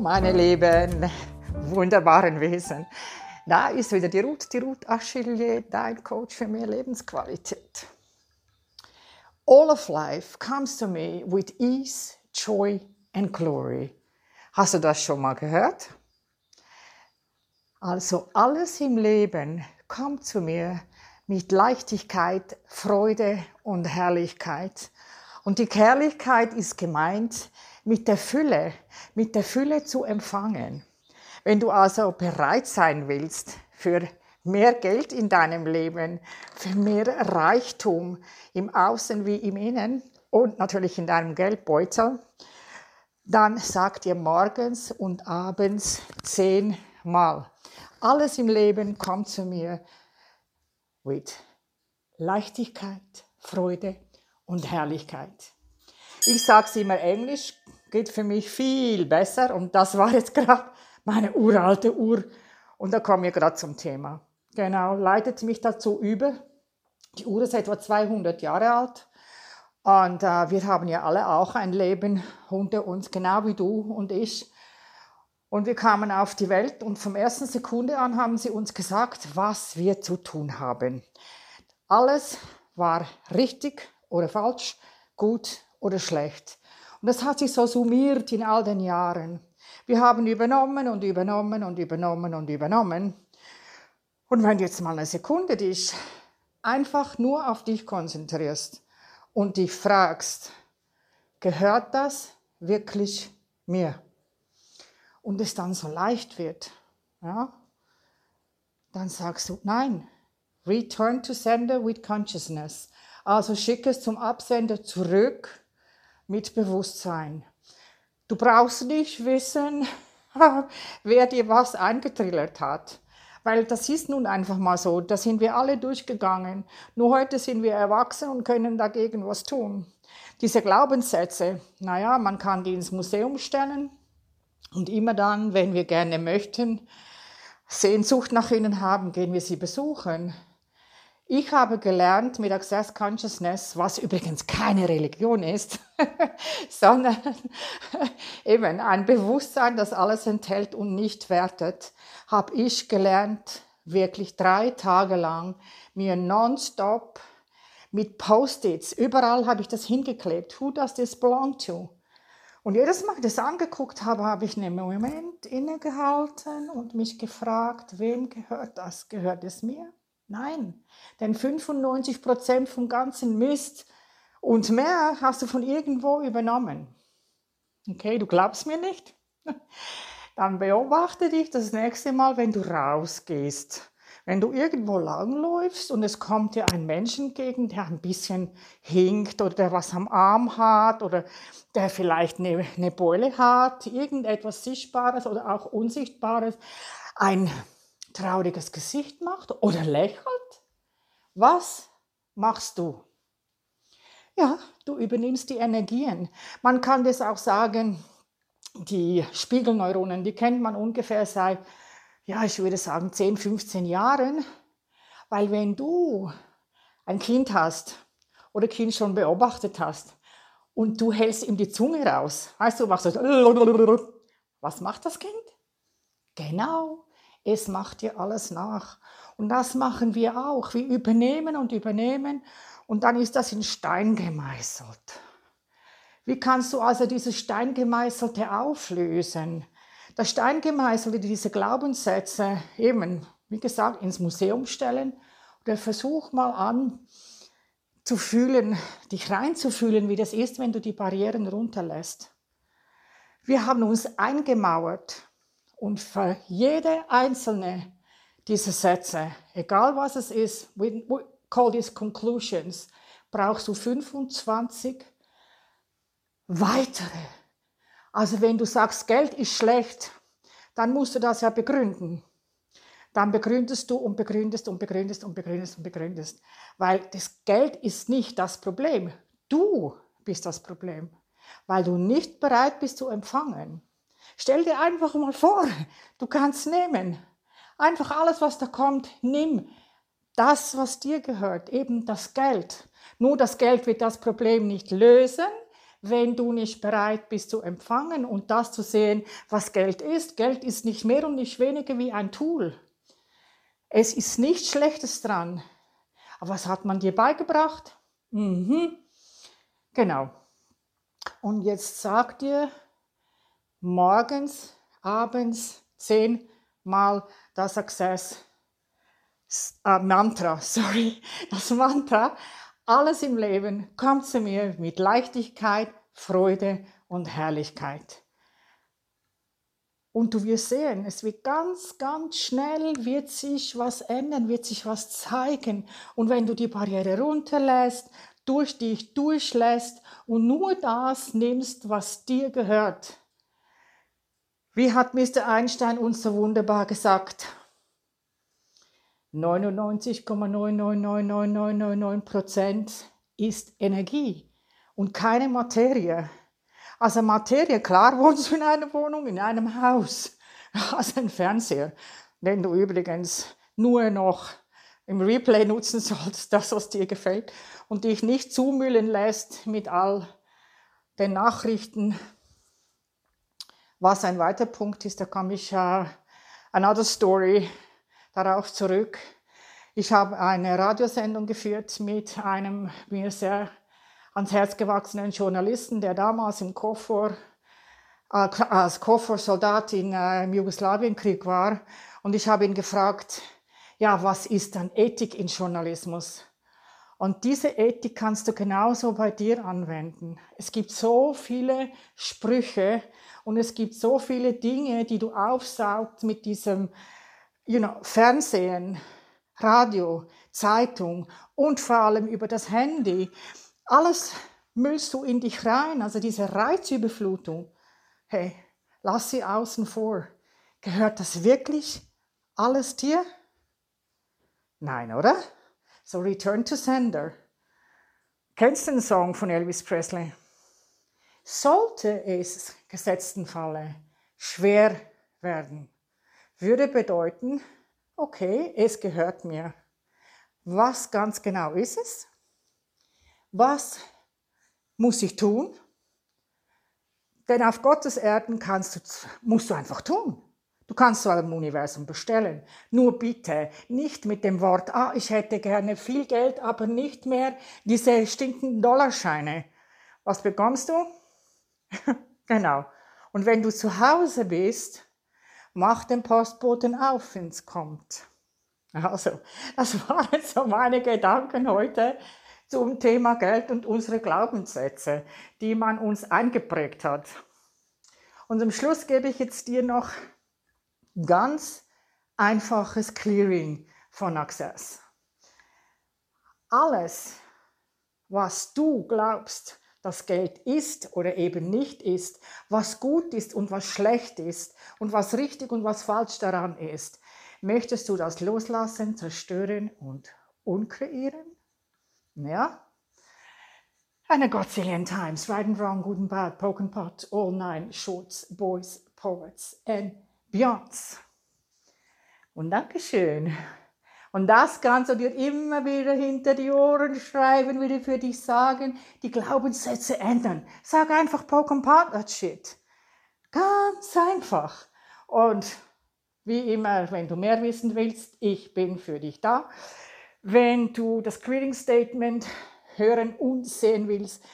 Meine lieben, wunderbaren Wesen. Da ist wieder die Ruth, die Ruth Achille, dein Coach für mehr Lebensqualität. All of life comes to me with ease, joy and glory. Hast du das schon mal gehört? Also alles im Leben kommt zu mir mit Leichtigkeit, Freude und Herrlichkeit. Und die Herrlichkeit ist gemeint mit der Fülle, mit der Fülle zu empfangen. Wenn du also bereit sein willst für mehr Geld in deinem Leben, für mehr Reichtum im Außen wie im Innen und natürlich in deinem Geldbeutel, dann sag dir morgens und abends zehnmal, alles im Leben kommt zu mir mit Leichtigkeit, Freude und Herrlichkeit. Ich sage es immer Englisch, geht für mich viel besser und das war jetzt gerade meine uralte Uhr und da kommen wir gerade zum Thema. Genau, leitet mich dazu über. Die Uhr ist etwa 200 Jahre alt und äh, wir haben ja alle auch ein Leben unter uns, genau wie du und ich. Und wir kamen auf die Welt und vom ersten Sekunde an haben sie uns gesagt, was wir zu tun haben. Alles war richtig oder falsch, gut oder schlecht. Und das hat sich so summiert in all den Jahren. Wir haben übernommen und übernommen und übernommen und übernommen. Und wenn du jetzt mal eine Sekunde dich einfach nur auf dich konzentrierst und dich fragst, gehört das wirklich mir? und es dann so leicht wird, ja, dann sagst du nein. Return to sender with consciousness. Also schicke es zum Absender zurück mit Bewusstsein. Du brauchst nicht wissen, wer dir was eingetrillert hat. Weil das ist nun einfach mal so. Da sind wir alle durchgegangen. Nur heute sind wir erwachsen und können dagegen was tun. Diese Glaubenssätze, naja, man kann die ins Museum stellen, und immer dann, wenn wir gerne möchten, Sehnsucht nach ihnen haben, gehen wir sie besuchen. Ich habe gelernt mit Access Consciousness, was übrigens keine Religion ist, sondern eben ein Bewusstsein, das alles enthält und nicht wertet, habe ich gelernt, wirklich drei Tage lang mir nonstop mit Post-its, überall habe ich das hingeklebt. Who does this belong to? Und jedes Mal, das angeguckt habe, habe ich einen Moment innegehalten und mich gefragt, wem gehört das? Gehört es mir? Nein, denn 95 Prozent vom ganzen Mist und mehr hast du von irgendwo übernommen. Okay, du glaubst mir nicht? Dann beobachte dich das nächste Mal, wenn du rausgehst wenn du irgendwo langläufst und es kommt dir ein Mensch entgegen, der ein bisschen hinkt oder der was am Arm hat oder der vielleicht eine, eine Beule hat, irgendetwas Sichtbares oder auch Unsichtbares, ein trauriges Gesicht macht oder lächelt, was machst du? Ja, du übernimmst die Energien. Man kann das auch sagen, die Spiegelneuronen, die kennt man ungefähr seit ja, ich würde sagen 10, 15 Jahren. Weil wenn du ein Kind hast oder Kind schon beobachtet hast und du hältst ihm die Zunge raus, weißt du, machst du, was macht das Kind? Genau, es macht dir alles nach. Und das machen wir auch. Wir übernehmen und übernehmen und dann ist das in Stein gemeißelt. Wie kannst du also dieses Steingemeißelte auflösen? das Steingemeißelte, diese Glaubenssätze eben, wie gesagt, ins Museum stellen oder versuch mal an zu fühlen, dich reinzufühlen, wie das ist, wenn du die Barrieren runterlässt. Wir haben uns eingemauert und für jede einzelne dieser Sätze, egal was es ist, we call these conclusions, brauchst du 25 weitere also wenn du sagst, Geld ist schlecht, dann musst du das ja begründen. Dann begründest du und begründest und begründest und begründest und begründest. Weil das Geld ist nicht das Problem. Du bist das Problem. Weil du nicht bereit bist zu empfangen. Stell dir einfach mal vor, du kannst nehmen. Einfach alles, was da kommt, nimm. Das, was dir gehört, eben das Geld. Nur das Geld wird das Problem nicht lösen, wenn du nicht bereit bist zu empfangen und das zu sehen, was Geld ist. Geld ist nicht mehr und nicht weniger wie ein Tool. Es ist nichts Schlechtes dran. Aber was hat man dir beigebracht? Mhm. Genau. Und jetzt sag dir morgens, abends zehnmal das Success äh, Mantra, sorry, das Mantra. Alles im Leben kommt zu mir mit Leichtigkeit, Freude und Herrlichkeit. Und du wirst sehen, es wird ganz, ganz schnell wird sich was ändern, wird sich was zeigen. Und wenn du die Barriere runterlässt, durch dich durchlässt und nur das nimmst, was dir gehört. Wie hat Mr. Einstein uns so wunderbar gesagt? 99,999999% ist Energie und keine Materie. Also Materie, klar wohnst du in einer Wohnung, in einem Haus, also ein Fernseher, den du übrigens nur noch im Replay nutzen sollst, das, was dir gefällt, und dich nicht zumüllen lässt mit all den Nachrichten. Was ein weiter Punkt ist, da komme ich uh, another story darauf zurück. Ich habe eine Radiosendung geführt mit einem mir sehr ans Herz gewachsenen Journalisten, der damals im Koffer äh, als Koffersoldat in, äh, im Jugoslawienkrieg war. Und ich habe ihn gefragt, ja, was ist dann Ethik in Journalismus? Und diese Ethik kannst du genauso bei dir anwenden. Es gibt so viele Sprüche und es gibt so viele Dinge, die du aufsaugst mit diesem you know, Fernsehen, Radio, Zeitung und vor allem über das Handy. Alles müllst du in dich rein, also diese Reizüberflutung. Hey, lass sie außen vor. Gehört das wirklich alles dir? Nein, oder? So Return to Sender. Kennst du den Song von Elvis Presley? Sollte es gesetzten Falle schwer werden, würde bedeuten, okay, es gehört mir. Was ganz genau ist es? Was muss ich tun? Denn auf Gottes Erden kannst du, musst du einfach tun. Du kannst zwar im Universum bestellen, nur bitte nicht mit dem Wort, ah, ich hätte gerne viel Geld, aber nicht mehr diese stinkenden Dollarscheine. Was bekommst du? genau. Und wenn du zu Hause bist, mach den Postboten auf, wenn es kommt. Also, das waren so meine Gedanken heute zum Thema Geld und unsere Glaubenssätze, die man uns eingeprägt hat. Und zum Schluss gebe ich jetzt dir noch ganz einfaches Clearing von Access. Alles, was du glaubst, das Geld ist oder eben nicht ist, was gut ist und was schlecht ist und was richtig und was falsch daran ist. Möchtest du das loslassen, zerstören und unkreieren? Ja? Eine Godzillion times, right and wrong, good and bad, poke pot, all nine, shorts, boys, poets and beyonds. Und Dankeschön. Und das kannst du dir immer wieder hinter die Ohren schreiben, wieder für dich sagen, die Glaubenssätze ändern. Sag einfach Pokémon Partner Shit. Ganz einfach. Und wie immer, wenn du mehr wissen willst, ich bin für dich da. Wenn du das Clearing Statement hören und sehen willst,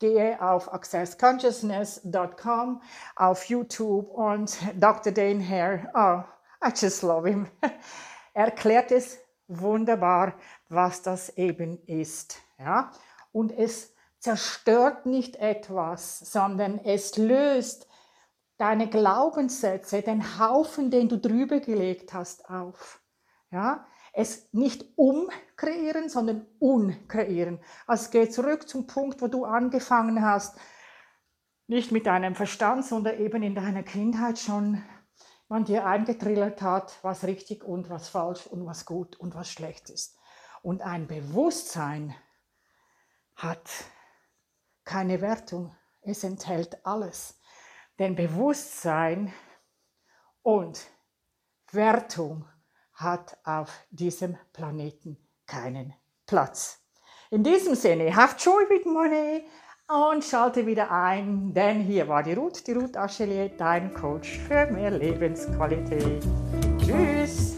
gehe auf accessconsciousness.com, auf YouTube und Dr. Dane Hare. Oh, I just love him. erklärt es wunderbar, was das eben ist. Ja? Und es zerstört nicht etwas, sondern es löst deine Glaubenssätze, den Haufen, den du drüber gelegt hast, auf. Ja? Es nicht umkreieren, sondern unkreieren. Also es geht zurück zum Punkt, wo du angefangen hast, nicht mit deinem Verstand, sondern eben in deiner Kindheit schon man dir eingetrillert hat, was richtig und was falsch und was gut und was schlecht ist. Und ein Bewusstsein hat keine Wertung. Es enthält alles. Denn Bewusstsein und Wertung hat auf diesem Planeten keinen Platz. In diesem Sinne, have joy with money. Und schalte wieder ein, denn hier war die Ruth, die Ruth Achelier, dein Coach für mehr Lebensqualität. Tschüss!